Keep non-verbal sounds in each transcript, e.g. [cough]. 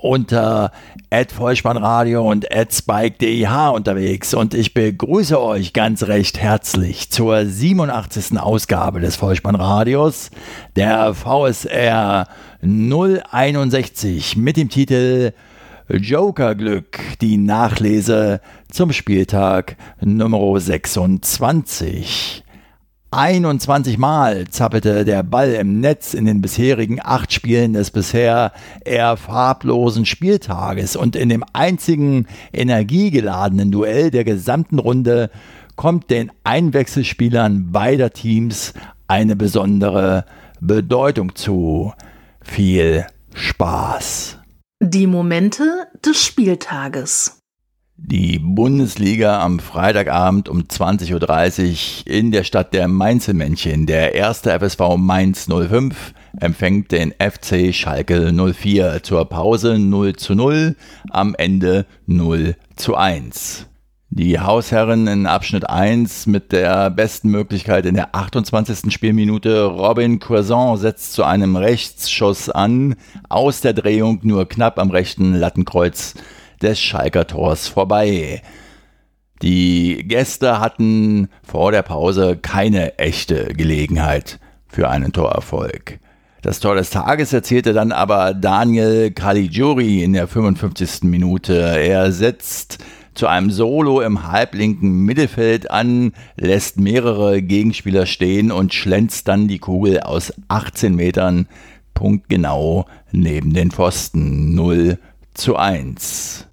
unter Vollspannradio und spike.deh unterwegs und ich begrüße euch ganz recht herzlich zur 87. Ausgabe des Vollspannradios, der VSR 061 mit dem Titel Jokerglück, die Nachlese zum Spieltag Nummer 26. 21 Mal zappelte der Ball im Netz in den bisherigen acht Spielen des bisher eher farblosen Spieltages und in dem einzigen energiegeladenen Duell der gesamten Runde kommt den Einwechselspielern beider Teams eine besondere Bedeutung zu. Viel Spaß! Die Momente des Spieltages. Die Bundesliga am Freitagabend um 20.30 Uhr in der Stadt der Mainzelmännchen. Der erste FSV Mainz 05 empfängt den FC Schalke 04 zur Pause 0 zu 0, am Ende 0 zu 1. Die Hausherren in Abschnitt 1 mit der besten Möglichkeit in der 28. Spielminute. Robin Curzon setzt zu einem Rechtsschuss an, aus der Drehung nur knapp am rechten Lattenkreuz des Schalker Tors vorbei. Die Gäste hatten vor der Pause keine echte Gelegenheit für einen Torerfolg. Das Tor des Tages erzielte dann aber Daniel Caligiuri in der 55. Minute. Er setzt zu einem Solo im halblinken Mittelfeld an, lässt mehrere Gegenspieler stehen und schlänzt dann die Kugel aus 18 Metern punktgenau neben den Pfosten 0 zu 1.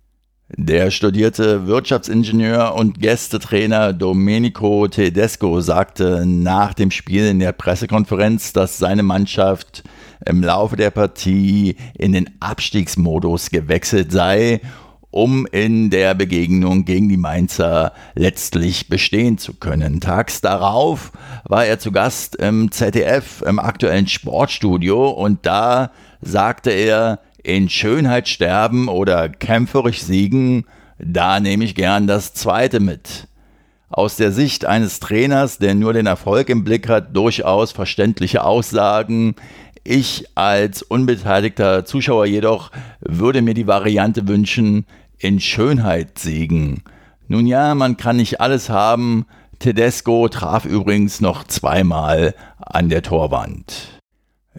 Der studierte Wirtschaftsingenieur und Gästetrainer Domenico Tedesco sagte nach dem Spiel in der Pressekonferenz, dass seine Mannschaft im Laufe der Partie in den Abstiegsmodus gewechselt sei um in der Begegnung gegen die Mainzer letztlich bestehen zu können. Tags darauf war er zu Gast im ZDF im aktuellen Sportstudio und da sagte er, in Schönheit sterben oder kämpferisch siegen, da nehme ich gern das zweite mit. Aus der Sicht eines Trainers, der nur den Erfolg im Blick hat, durchaus verständliche Aussagen. Ich als unbeteiligter Zuschauer jedoch würde mir die Variante wünschen, in Schönheit siegen. Nun ja, man kann nicht alles haben. Tedesco traf übrigens noch zweimal an der Torwand.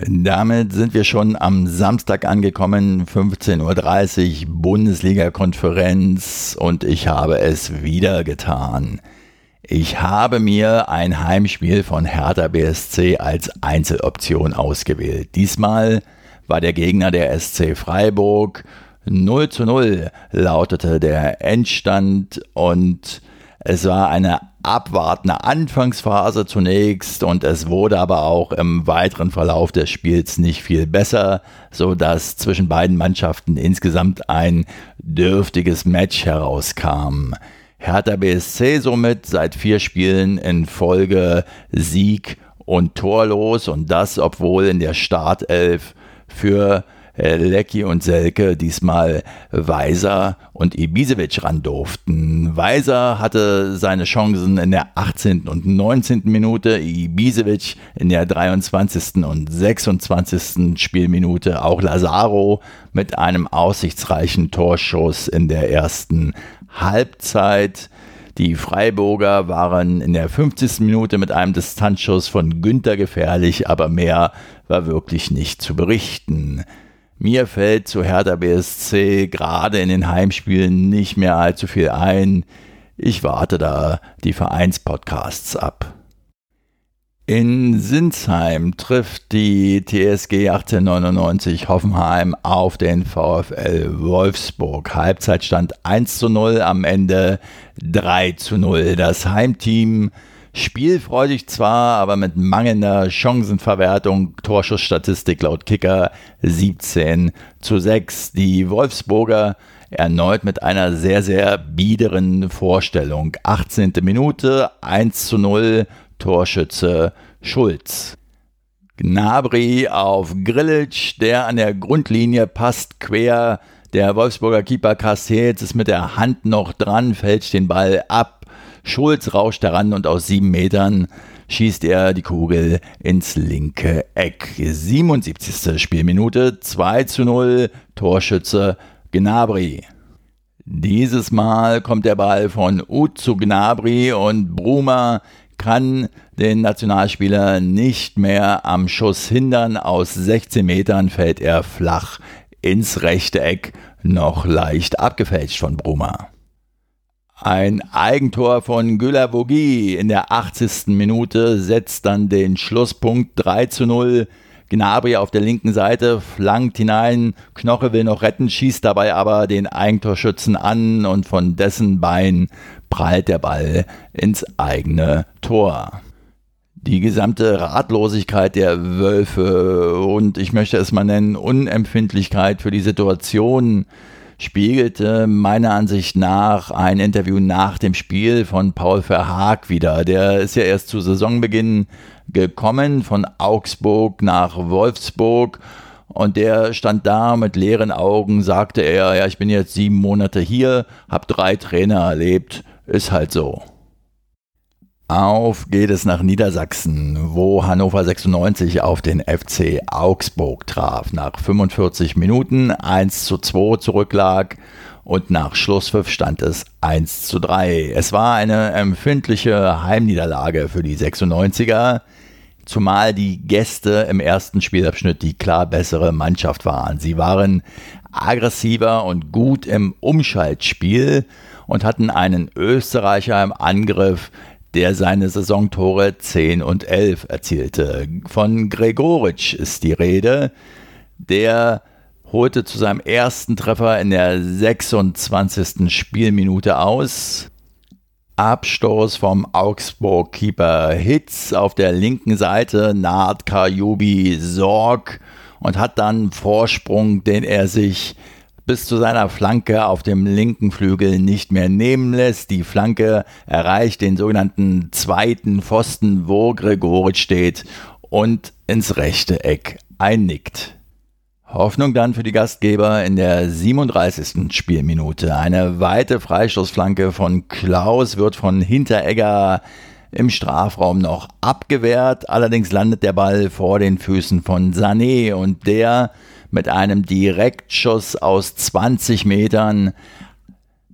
Damit sind wir schon am Samstag angekommen, 15.30 Uhr, Bundesliga-Konferenz und ich habe es wieder getan. Ich habe mir ein Heimspiel von Hertha BSC als Einzeloption ausgewählt. Diesmal war der Gegner der SC Freiburg 0 zu 0 lautete der Endstand und es war eine abwartende Anfangsphase zunächst und es wurde aber auch im weiteren Verlauf des Spiels nicht viel besser, so dass zwischen beiden Mannschaften insgesamt ein dürftiges Match herauskam. Hertha BSC somit seit vier Spielen in Folge Sieg und torlos und das obwohl in der Startelf für Lecky und Selke diesmal Weiser und Ibisevic ran durften. Weiser hatte seine Chancen in der 18. und 19. Minute, Ibisevic in der 23. und 26. Spielminute, auch Lazaro mit einem aussichtsreichen Torschuss in der ersten Halbzeit. Die Freiburger waren in der 50. Minute mit einem Distanzschuss von Günther gefährlich, aber mehr war wirklich nicht zu berichten. Mir fällt zu Hertha BSC gerade in den Heimspielen nicht mehr allzu viel ein. Ich warte da die Vereinspodcasts ab. In Sinsheim trifft die TSG 1899 Hoffenheim auf den VfL Wolfsburg. Halbzeitstand 1 zu 0, am Ende 3 zu 0. Das Heimteam Spielfreudig zwar, aber mit mangelnder Chancenverwertung. Torschussstatistik laut Kicker 17 zu 6. Die Wolfsburger erneut mit einer sehr, sehr biederen Vorstellung. 18. Minute 1 zu 0. Torschütze Schulz. Gnabry auf Grillitsch, der an der Grundlinie passt quer. Der Wolfsburger Keeper Castells ist mit der Hand noch dran, fälscht den Ball ab. Schulz rauscht heran und aus sieben Metern schießt er die Kugel ins linke Eck. 77. Spielminute, 2 zu 0, Torschütze Gnabry. Dieses Mal kommt der Ball von Ut zu Gnabry und Bruma kann den Nationalspieler nicht mehr am Schuss hindern. Aus 16 Metern fällt er flach ins rechte Eck, noch leicht abgefälscht von Bruma. Ein Eigentor von Güler-Vogie in der 80. Minute setzt dann den Schlusspunkt 3 zu 0 Gnabry auf der linken Seite flankt hinein, Knoche will noch retten, schießt dabei aber den Eigentorschützen an und von dessen Bein prallt der Ball ins eigene Tor. Die gesamte Ratlosigkeit der Wölfe und ich möchte es mal nennen, Unempfindlichkeit für die Situation spiegelte meiner Ansicht nach ein Interview nach dem Spiel von Paul Verhaag wieder. Der ist ja erst zu Saisonbeginn gekommen von Augsburg nach Wolfsburg und der stand da mit leeren Augen, sagte er, ja, ich bin jetzt sieben Monate hier, hab drei Trainer erlebt, ist halt so. Auf geht es nach Niedersachsen, wo Hannover 96 auf den FC Augsburg traf. Nach 45 Minuten 1 zu 2 zurücklag und nach Schlusspfiff stand es 1 zu 3. Es war eine empfindliche Heimniederlage für die 96er, zumal die Gäste im ersten Spielabschnitt die klar bessere Mannschaft waren. Sie waren aggressiver und gut im Umschaltspiel und hatten einen Österreicher im Angriff, der seine Saisontore 10 und 11 erzielte. Von Gregoritsch ist die Rede, der holte zu seinem ersten Treffer in der 26. Spielminute aus. Abstoß vom Augsburg-Keeper Hitz auf der linken Seite naht Kajubi Sorg und hat dann Vorsprung, den er sich bis zu seiner Flanke auf dem linken Flügel nicht mehr nehmen lässt. Die Flanke erreicht den sogenannten zweiten Pfosten, wo Gregoritsch steht und ins rechte Eck einnickt. Hoffnung dann für die Gastgeber in der 37. Spielminute. Eine weite Freistoßflanke von Klaus wird von Hinteregger im Strafraum noch abgewehrt. Allerdings landet der Ball vor den Füßen von Sané und der mit einem Direktschuss aus 20 Metern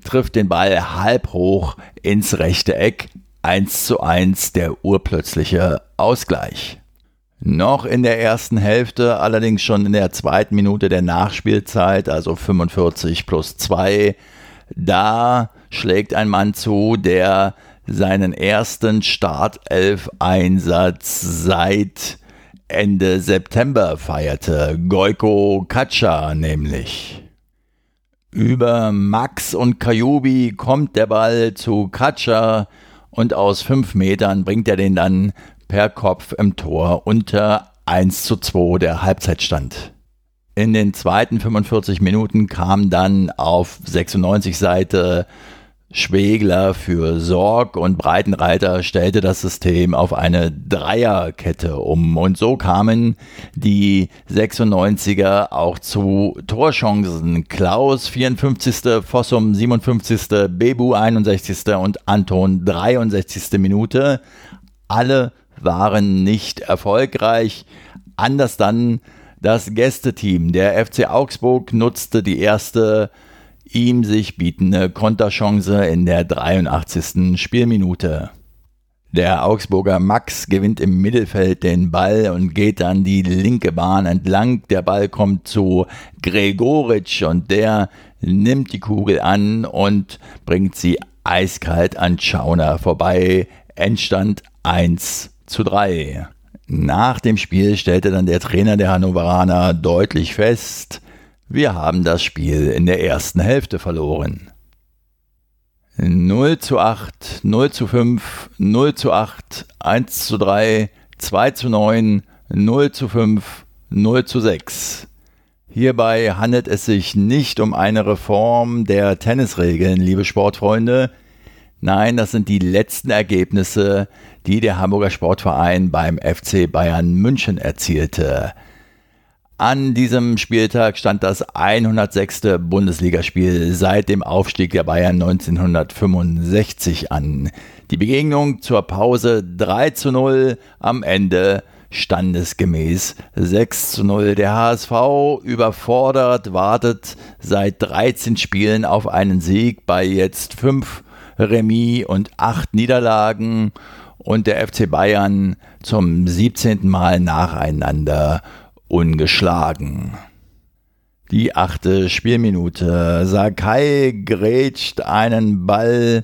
trifft den Ball halb hoch ins rechte Eck. 1 zu 1 der urplötzliche Ausgleich. Noch in der ersten Hälfte, allerdings schon in der zweiten Minute der Nachspielzeit, also 45 plus 2, da schlägt ein Mann zu, der seinen ersten Startelf-Einsatz seit Ende September feierte. Goiko Katscha nämlich. Über Max und Kajubi kommt der Ball zu Katscha und aus fünf Metern bringt er den dann per Kopf im Tor unter 1 zu 2 der Halbzeitstand. In den zweiten 45 Minuten kam dann auf 96 Seite Schwegler für Sorg und Breitenreiter stellte das System auf eine Dreierkette um. Und so kamen die 96er auch zu Torchancen. Klaus 54., Fossum 57., Bebu 61. und Anton 63. Minute. Alle waren nicht erfolgreich. Anders dann das Gästeteam. Der FC Augsburg nutzte die erste ihm sich bietende Konterchance in der 83. Spielminute. Der Augsburger Max gewinnt im Mittelfeld den Ball und geht dann die linke Bahn entlang. Der Ball kommt zu Gregoritsch und der nimmt die Kugel an und bringt sie eiskalt an Schauner vorbei. Endstand 1 zu 3. Nach dem Spiel stellte dann der Trainer der Hannoveraner deutlich fest, wir haben das Spiel in der ersten Hälfte verloren. 0 zu 8, 0 zu 5, 0 zu 8, 1 zu 3, 2 zu 9, 0 zu 5, 0 zu 6. Hierbei handelt es sich nicht um eine Reform der Tennisregeln, liebe Sportfreunde. Nein, das sind die letzten Ergebnisse die der Hamburger Sportverein beim FC Bayern München erzielte. An diesem Spieltag stand das 106. Bundesligaspiel seit dem Aufstieg der Bayern 1965 an. Die Begegnung zur Pause 3 zu 0, am Ende standesgemäß 6 zu 0. Der HSV überfordert, wartet seit 13 Spielen auf einen Sieg bei jetzt 5 Remis und 8 Niederlagen und der FC Bayern zum 17. Mal nacheinander ungeschlagen. Die achte Spielminute. Sakai grätscht einen Ball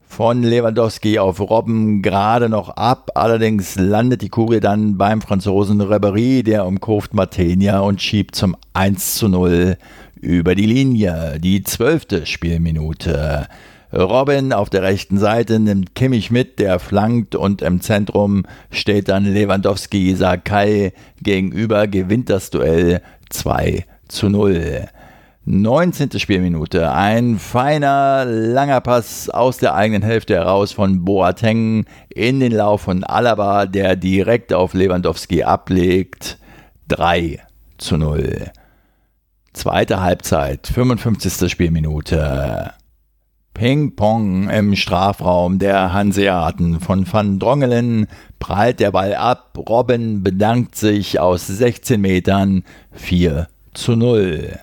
von Lewandowski auf Robben gerade noch ab. Allerdings landet die Kugel dann beim Franzosen Ribéry, der umkurft Martenia und schiebt zum 1 zu 0 über die Linie. Die zwölfte Spielminute. Robin auf der rechten Seite nimmt Kimmich mit, der flankt und im Zentrum steht dann Lewandowski Sakai gegenüber, gewinnt das Duell 2 zu 0. 19. Spielminute. Ein feiner, langer Pass aus der eigenen Hälfte heraus von Boateng in den Lauf von Alaba, der direkt auf Lewandowski ablegt. 3 zu 0. Zweite Halbzeit, 55. Spielminute. Ping-Pong im Strafraum der Hanseaten. Von Van Drongelen prallt der Ball ab. Robben bedankt sich aus 16 Metern 4 zu 0.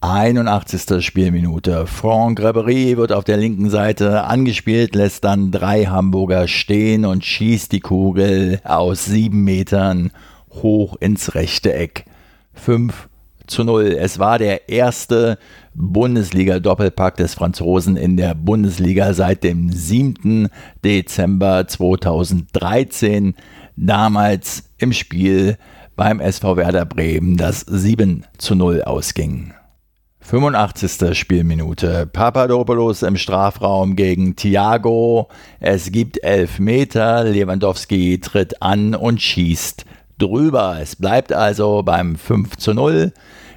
81. Spielminute. Franck Ribéry wird auf der linken Seite angespielt, lässt dann drei Hamburger stehen und schießt die Kugel aus sieben Metern hoch ins rechte Eck. 5 zu 0. Es war der erste Bundesliga-Doppelpack des Franzosen in der Bundesliga seit dem 7. Dezember 2013. Damals im Spiel beim SV Werder Bremen, das 7 zu 0 ausging. 85. Spielminute. Papadopoulos im Strafraum gegen Thiago. Es gibt elf Meter. Lewandowski tritt an und schießt drüber. Es bleibt also beim 5 zu 0.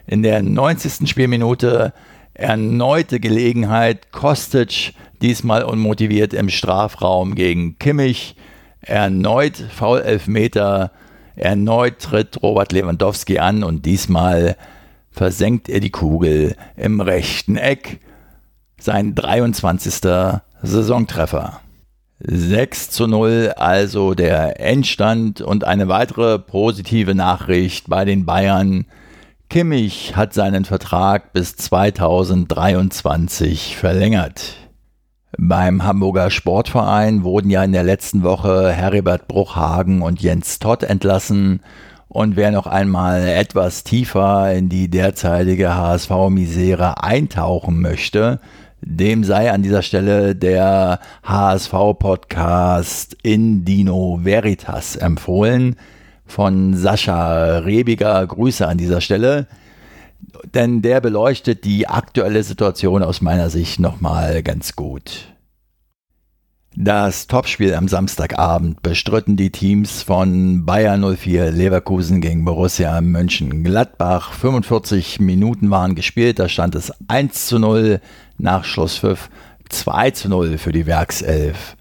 In der 90. Spielminute erneute Gelegenheit. Kostic diesmal unmotiviert im Strafraum gegen Kimmich. Erneut Foul Elfmeter. Erneut tritt Robert Lewandowski an und diesmal versenkt er die Kugel im rechten Eck. Sein 23. Saisontreffer. 6 zu 0 also der Endstand und eine weitere positive Nachricht bei den Bayern. Kimmich hat seinen Vertrag bis 2023 verlängert. Beim Hamburger Sportverein wurden ja in der letzten Woche Heribert Bruchhagen und Jens Todd entlassen. Und wer noch einmal etwas tiefer in die derzeitige HSV-Misere eintauchen möchte, dem sei an dieser Stelle der HSV-Podcast in Dino Veritas empfohlen von Sascha Rebiger. Grüße an dieser Stelle. Denn der beleuchtet die aktuelle Situation aus meiner Sicht nochmal ganz gut. Das Topspiel am Samstagabend bestritten die Teams von Bayer 04 Leverkusen gegen Borussia Mönchengladbach. 45 Minuten waren gespielt, da stand es 1 zu 0 nach Schlusspfiff 2 zu 0 für die Werkself.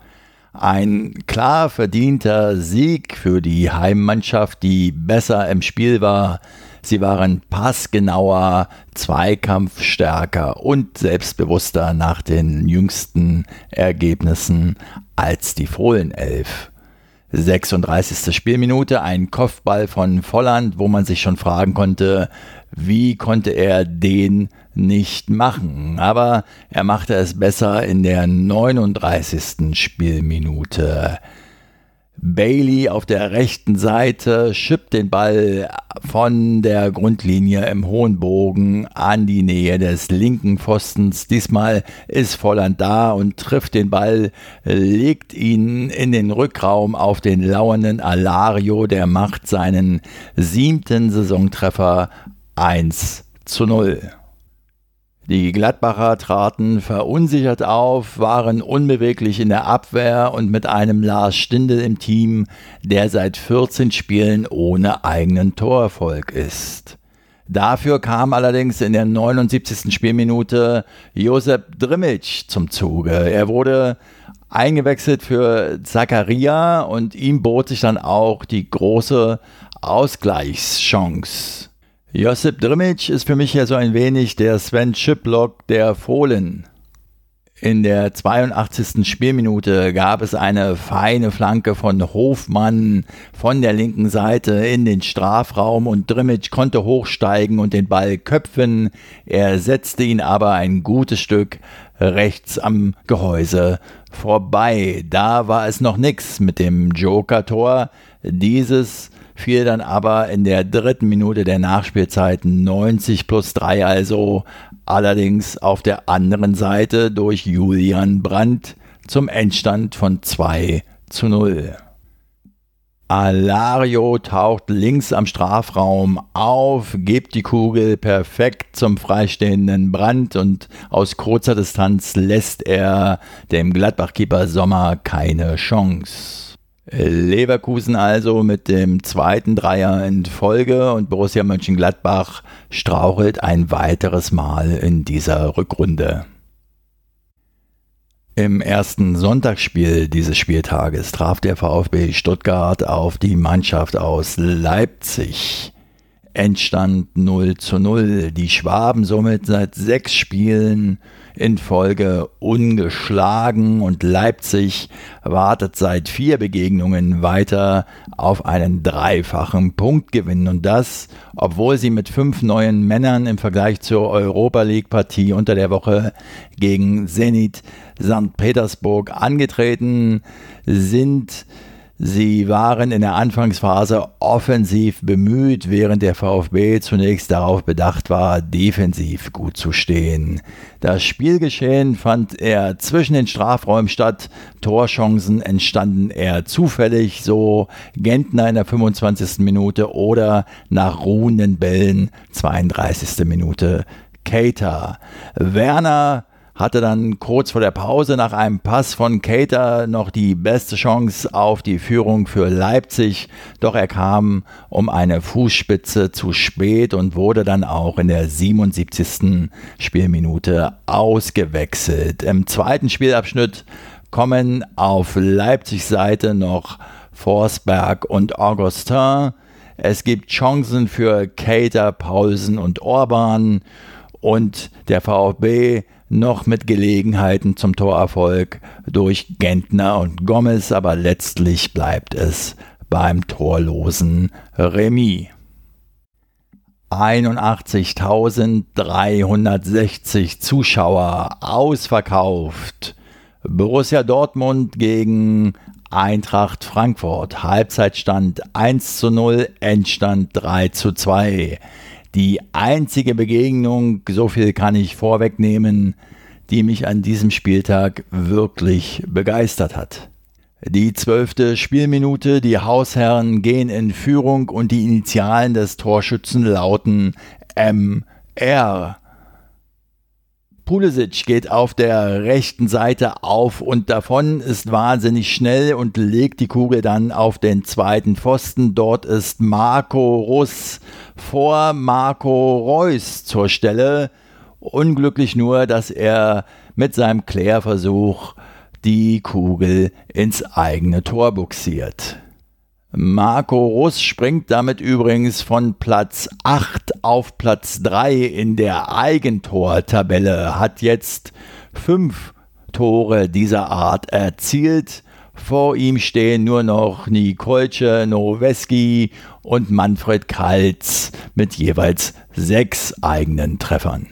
Ein klar verdienter Sieg für die Heimmannschaft, die besser im Spiel war. Sie waren passgenauer, zweikampfstärker und selbstbewusster nach den jüngsten Ergebnissen als die Fohlenelf. 36. Spielminute, ein Kopfball von Volland, wo man sich schon fragen konnte, wie konnte er den nicht machen? Aber er machte es besser in der 39. Spielminute. Bailey auf der rechten Seite schippt den Ball von der Grundlinie im hohen Bogen an die Nähe des linken Pfostens. Diesmal ist Volland da und trifft den Ball, legt ihn in den Rückraum auf den lauernden Alario, der macht seinen siebten Saisontreffer 1 zu 0. Die Gladbacher traten verunsichert auf, waren unbeweglich in der Abwehr und mit einem Lars Stindl im Team, der seit 14 Spielen ohne eigenen Torerfolg ist. Dafür kam allerdings in der 79. Spielminute Josep Drimic zum Zuge. Er wurde eingewechselt für Zakaria und ihm bot sich dann auch die große Ausgleichschance. Josip Drimic ist für mich ja so ein wenig der Sven Schiplock der Fohlen. In der 82. Spielminute gab es eine feine Flanke von Hofmann von der linken Seite in den Strafraum und Drimic konnte hochsteigen und den Ball köpfen. Er setzte ihn aber ein gutes Stück rechts am Gehäuse vorbei. Da war es noch nix mit dem Joker-Tor. Dieses fiel dann aber in der dritten Minute der Nachspielzeit 90 plus 3 also allerdings auf der anderen Seite durch Julian Brandt zum Endstand von 2 zu 0. Alario taucht links am Strafraum auf, gibt die Kugel perfekt zum freistehenden Brand und aus kurzer Distanz lässt er dem Gladbach-Keeper Sommer keine Chance. Leverkusen also mit dem zweiten Dreier in Folge und Borussia Mönchengladbach strauchelt ein weiteres Mal in dieser Rückrunde. Im ersten Sonntagsspiel dieses Spieltages traf der VfB Stuttgart auf die Mannschaft aus Leipzig. Endstand 0 zu 0. Die Schwaben somit seit sechs Spielen in Folge ungeschlagen und Leipzig wartet seit vier Begegnungen weiter auf einen dreifachen Punktgewinn und das, obwohl sie mit fünf neuen Männern im Vergleich zur Europa League Partie unter der Woche gegen Zenit St. Petersburg angetreten sind. Sie waren in der Anfangsphase offensiv bemüht, während der VfB zunächst darauf bedacht war, defensiv gut zu stehen. Das Spielgeschehen fand eher zwischen den Strafräumen statt. Torchancen entstanden eher zufällig, so Gentner in der 25. Minute oder nach ruhenden Bällen 32. Minute Cater. Werner hatte dann kurz vor der Pause nach einem Pass von Cater noch die beste Chance auf die Führung für Leipzig, doch er kam um eine Fußspitze zu spät und wurde dann auch in der 77. Spielminute ausgewechselt. Im zweiten Spielabschnitt kommen auf Leipzigs Seite noch Forsberg und Augustin. Es gibt Chancen für Cater, Paulsen und Orban und der VfB noch mit Gelegenheiten zum Torerfolg durch Gentner und Gomez, aber letztlich bleibt es beim torlosen Remis. 81.360 Zuschauer ausverkauft. Borussia Dortmund gegen Eintracht Frankfurt. Halbzeitstand 1 zu 0, Endstand 3 zu 2 die einzige Begegnung, so viel kann ich vorwegnehmen, die mich an diesem Spieltag wirklich begeistert hat. Die zwölfte Spielminute, die Hausherren gehen in Führung und die Initialen des Torschützen lauten MR. Pulisic geht auf der rechten Seite auf und davon, ist wahnsinnig schnell und legt die Kugel dann auf den zweiten Pfosten. Dort ist Marco Russ vor Marco Reus zur Stelle. Unglücklich nur, dass er mit seinem Klärversuch die Kugel ins eigene Tor buxiert. Marco Russ springt damit übrigens von Platz 8 auf Platz 3 in der Eigentortabelle, hat jetzt fünf Tore dieser Art erzielt. Vor ihm stehen nur noch Nikolce Noweski und Manfred Kaltz mit jeweils sechs eigenen Treffern.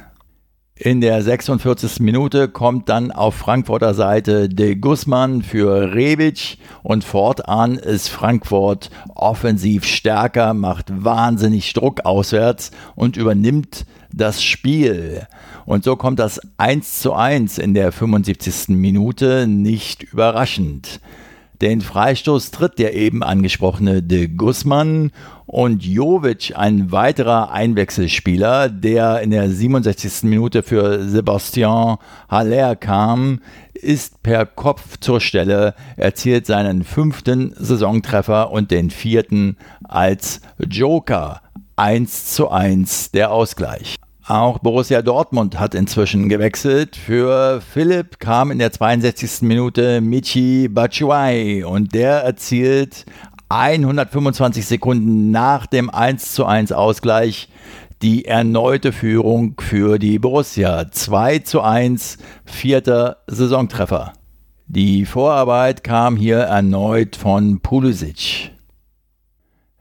In der 46. Minute kommt dann auf Frankfurter Seite de Guzman für Rebic und fortan ist Frankfurt offensiv stärker, macht wahnsinnig Druck auswärts und übernimmt das Spiel. Und so kommt das 1 zu 1 in der 75. Minute nicht überraschend. Den Freistoß tritt der eben angesprochene de Guzman und Jovic, ein weiterer Einwechselspieler, der in der 67. Minute für Sebastian Haller kam, ist per Kopf zur Stelle, erzielt seinen fünften Saisontreffer und den vierten als Joker 1 zu 1 der Ausgleich. Auch Borussia Dortmund hat inzwischen gewechselt. Für Philipp kam in der 62. Minute Michi Batshuayi und der erzielt 125 Sekunden nach dem 1 zu 1 Ausgleich die erneute Führung für die Borussia. 2 zu 1, vierter Saisontreffer. Die Vorarbeit kam hier erneut von Pulisic.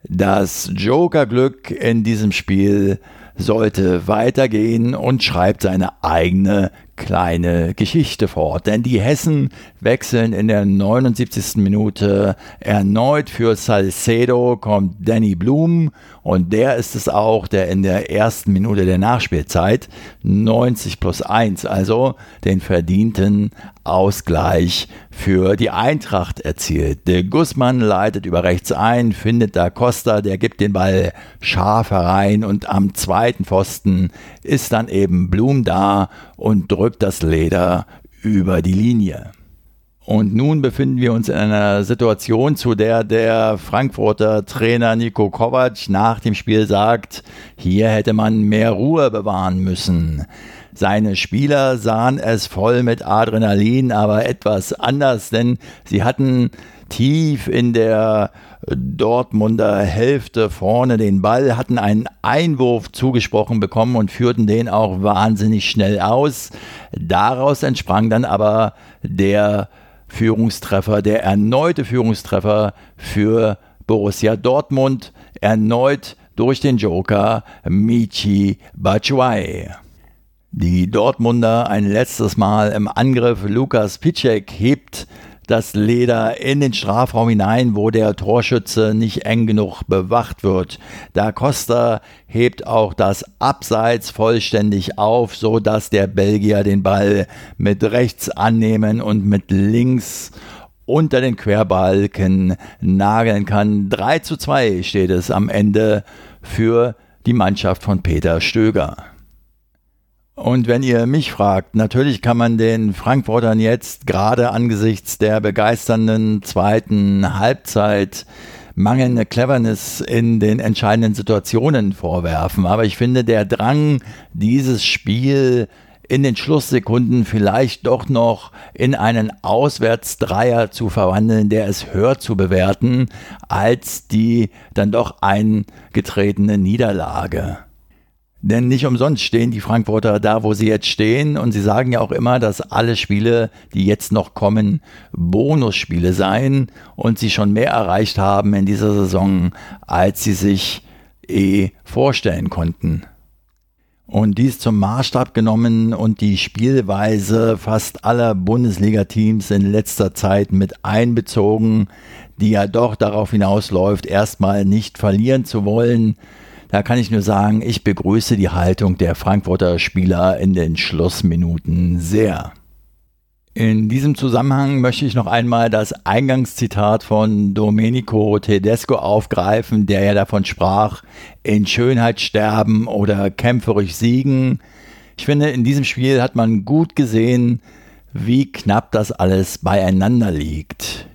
Das Joker-Glück in diesem Spiel sollte weitergehen und schreibt seine eigene kleine Geschichte fort. Denn die Hessen wechseln in der 79. Minute erneut für Salcedo, kommt Danny Blum und der ist es auch, der in der ersten Minute der Nachspielzeit 90 plus 1, also den verdienten Ausgleich für die Eintracht erzielt. De Guzman leitet über rechts ein, findet da Costa, der gibt den Ball scharf herein und am zweiten Pfosten ist dann eben Blum da und drückt das Leder über die Linie. Und nun befinden wir uns in einer Situation, zu der der Frankfurter Trainer Nico Kovac nach dem Spiel sagt, hier hätte man mehr Ruhe bewahren müssen. Seine Spieler sahen es voll mit Adrenalin, aber etwas anders, denn sie hatten tief in der Dortmunder Hälfte vorne den Ball, hatten einen Einwurf zugesprochen bekommen und führten den auch wahnsinnig schnell aus. Daraus entsprang dann aber der Führungstreffer, der erneute Führungstreffer für Borussia Dortmund, erneut durch den Joker Michi Batshuayi. Die Dortmunder ein letztes Mal im Angriff. Lukas Pitschek hebt das Leder in den Strafraum hinein, wo der Torschütze nicht eng genug bewacht wird. Da Costa hebt auch das Abseits vollständig auf, so dass der Belgier den Ball mit rechts annehmen und mit links unter den Querbalken nageln kann. 3 zu 2 steht es am Ende für die Mannschaft von Peter Stöger. Und wenn ihr mich fragt, natürlich kann man den Frankfurtern jetzt gerade angesichts der begeisternden zweiten Halbzeit mangelnde Cleverness in den entscheidenden Situationen vorwerfen. Aber ich finde, der Drang, dieses Spiel in den Schlusssekunden vielleicht doch noch in einen Auswärtsdreier zu verwandeln, der es höher zu bewerten als die dann doch eingetretene Niederlage. Denn nicht umsonst stehen die Frankfurter da, wo sie jetzt stehen. Und sie sagen ja auch immer, dass alle Spiele, die jetzt noch kommen, Bonusspiele seien und sie schon mehr erreicht haben in dieser Saison, als sie sich eh vorstellen konnten. Und dies zum Maßstab genommen und die Spielweise fast aller Bundesliga-Teams in letzter Zeit mit einbezogen, die ja doch darauf hinausläuft, erstmal nicht verlieren zu wollen, da kann ich nur sagen, ich begrüße die Haltung der Frankfurter Spieler in den Schlussminuten sehr. In diesem Zusammenhang möchte ich noch einmal das Eingangszitat von Domenico Tedesco aufgreifen, der ja davon sprach, in Schönheit sterben oder kämpferisch siegen. Ich finde, in diesem Spiel hat man gut gesehen, wie knapp das alles beieinander liegt.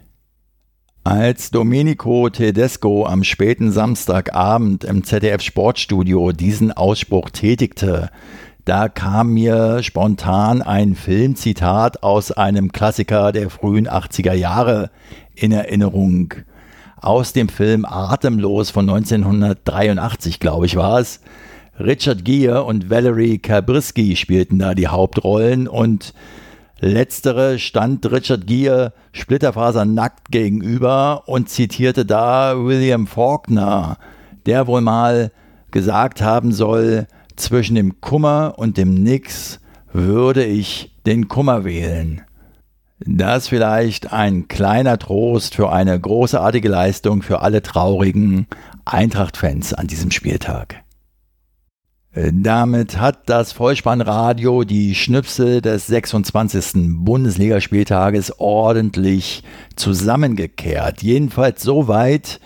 Als Domenico Tedesco am späten Samstagabend im ZDF Sportstudio diesen Ausspruch tätigte, da kam mir spontan ein Filmzitat aus einem Klassiker der frühen 80er Jahre in Erinnerung. Aus dem Film Atemlos von 1983, glaube ich, war es. Richard Gere und Valerie Kabrisky spielten da die Hauptrollen und Letztere stand Richard Gere splitterfasernackt gegenüber und zitierte da William Faulkner, der wohl mal gesagt haben soll, zwischen dem Kummer und dem Nix würde ich den Kummer wählen. Das vielleicht ein kleiner Trost für eine großartige Leistung für alle traurigen Eintracht-Fans an diesem Spieltag. Damit hat das Vollspannradio die Schnipsel des 26. Bundesligaspieltages ordentlich zusammengekehrt. Jedenfalls so weit,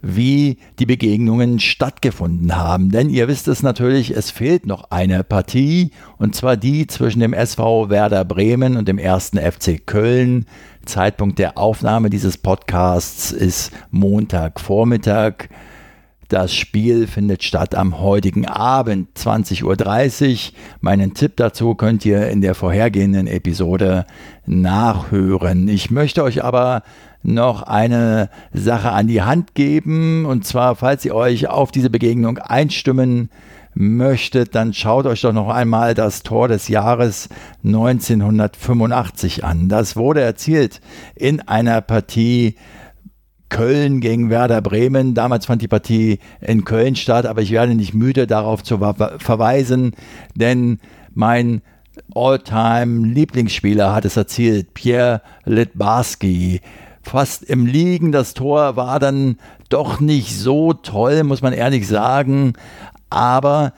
wie die Begegnungen stattgefunden haben. Denn ihr wisst es natürlich, es fehlt noch eine Partie, und zwar die zwischen dem SV Werder Bremen und dem ersten FC Köln. Zeitpunkt der Aufnahme dieses Podcasts ist Montagvormittag. Das Spiel findet statt am heutigen Abend 20.30 Uhr. Meinen Tipp dazu könnt ihr in der vorhergehenden Episode nachhören. Ich möchte euch aber noch eine Sache an die Hand geben. Und zwar, falls ihr euch auf diese Begegnung einstimmen möchtet, dann schaut euch doch noch einmal das Tor des Jahres 1985 an. Das wurde erzielt in einer Partie Köln gegen Werder Bremen. Damals fand die Partie in Köln statt, aber ich werde nicht müde darauf zu verweisen, denn mein All-Time-Lieblingsspieler hat es erzielt, Pierre Litbarski. Fast im Liegen, das Tor war dann doch nicht so toll, muss man ehrlich sagen, aber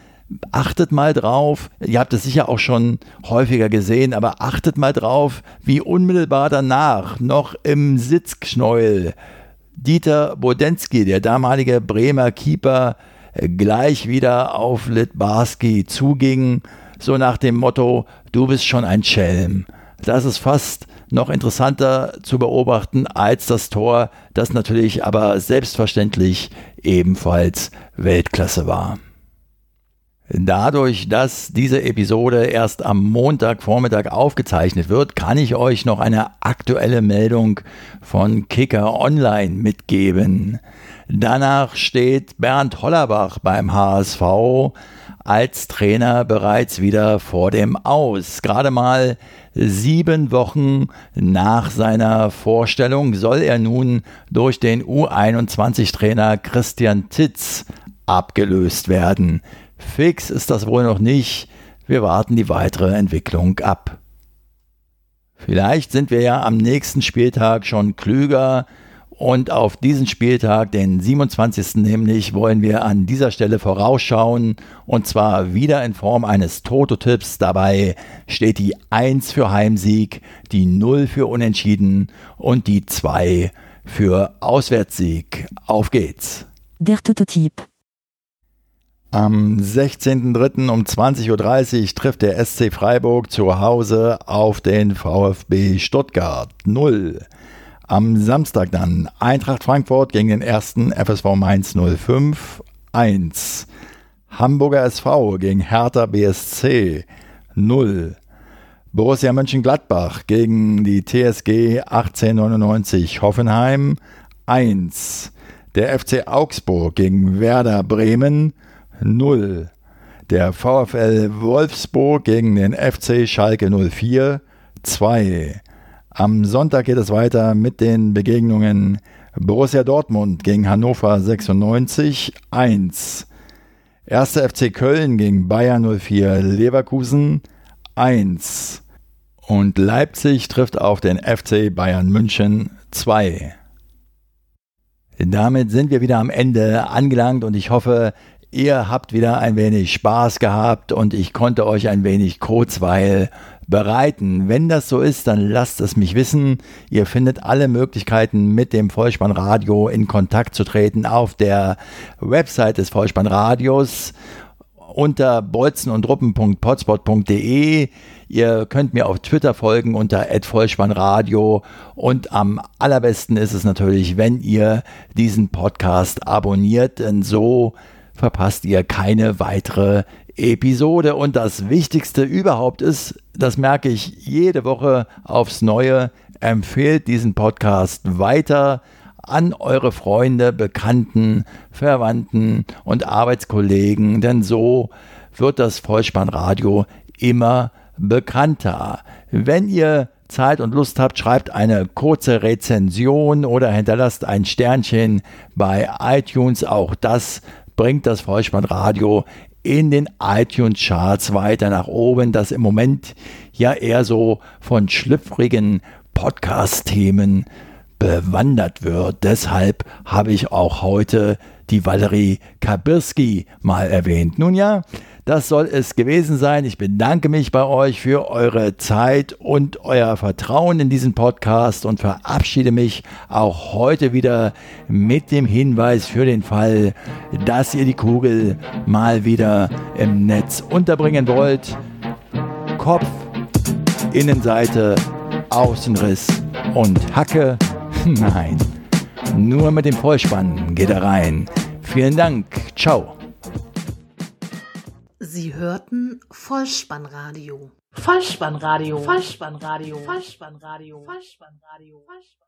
achtet mal drauf, ihr habt es sicher auch schon häufiger gesehen, aber achtet mal drauf, wie unmittelbar danach noch im Sitzknäuel Dieter Bodensky, der damalige Bremer Keeper, gleich wieder auf Litbarski zuging, so nach dem Motto, du bist schon ein Schelm. Das ist fast noch interessanter zu beobachten als das Tor, das natürlich aber selbstverständlich ebenfalls Weltklasse war. Dadurch, dass diese Episode erst am Montagvormittag aufgezeichnet wird, kann ich euch noch eine aktuelle Meldung von Kicker Online mitgeben. Danach steht Bernd Hollerbach beim HSV als Trainer bereits wieder vor dem Aus. Gerade mal sieben Wochen nach seiner Vorstellung soll er nun durch den U21-Trainer Christian Titz abgelöst werden. Fix ist das wohl noch nicht. Wir warten die weitere Entwicklung ab. Vielleicht sind wir ja am nächsten Spieltag schon klüger und auf diesen Spieltag, den 27. nämlich, wollen wir an dieser Stelle vorausschauen und zwar wieder in Form eines Toto-Tipps. Dabei steht die 1 für Heimsieg, die 0 für Unentschieden und die 2 für Auswärtssieg. Auf geht's. Der Toto-Tipp. Am 16.03. um 20.30 Uhr trifft der SC Freiburg zu Hause auf den VfB Stuttgart 0. Am Samstag dann Eintracht Frankfurt gegen den ersten FSV Mainz 05 1. Hamburger SV gegen Hertha BSC 0. Borussia Mönchengladbach gegen die TSG 1899 Hoffenheim 1. Der FC Augsburg gegen Werder Bremen 0. 0. Der VfL Wolfsburg gegen den FC Schalke 04 2. Am Sonntag geht es weiter mit den Begegnungen Borussia Dortmund gegen Hannover 96 1. 1. FC Köln gegen Bayern 04 Leverkusen 1. Und Leipzig trifft auf den FC Bayern München 2. Damit sind wir wieder am Ende angelangt und ich hoffe, Ihr habt wieder ein wenig Spaß gehabt und ich konnte euch ein wenig Kurzweil bereiten. Wenn das so ist, dann lasst es mich wissen. Ihr findet alle Möglichkeiten, mit dem Vollspannradio in Kontakt zu treten auf der Website des Vollspannradios unter bolzenundruppen.potspot.de. Ihr könnt mir auf Twitter folgen unter @vollspannradio und am allerbesten ist es natürlich, wenn ihr diesen Podcast abonniert, denn so verpasst ihr keine weitere Episode. Und das Wichtigste überhaupt ist, das merke ich jede Woche aufs Neue, empfehlt diesen Podcast weiter an eure Freunde, Bekannten, Verwandten und Arbeitskollegen, denn so wird das Vollspannradio immer bekannter. Wenn ihr Zeit und Lust habt, schreibt eine kurze Rezension oder hinterlasst ein Sternchen bei iTunes. Auch das bringt das Vollspannradio in den iTunes-Charts weiter nach oben, das im Moment ja eher so von schlüpfrigen Podcast-Themen bewandert wird. Deshalb habe ich auch heute die Valerie Kabirski mal erwähnt. Nun ja, das soll es gewesen sein. Ich bedanke mich bei euch für eure Zeit und euer Vertrauen in diesen Podcast und verabschiede mich auch heute wieder mit dem Hinweis für den Fall, dass ihr die Kugel mal wieder im Netz unterbringen wollt. Kopf, Innenseite, Außenriss und Hacke. [laughs] Nein, nur mit dem Vollspann geht er rein. Vielen Dank. Ciao. Sie hörten Vollspannradio. Vollspannradio. Vollspannradio. Vollspannradio. Vollspannradio. Vollspannradio.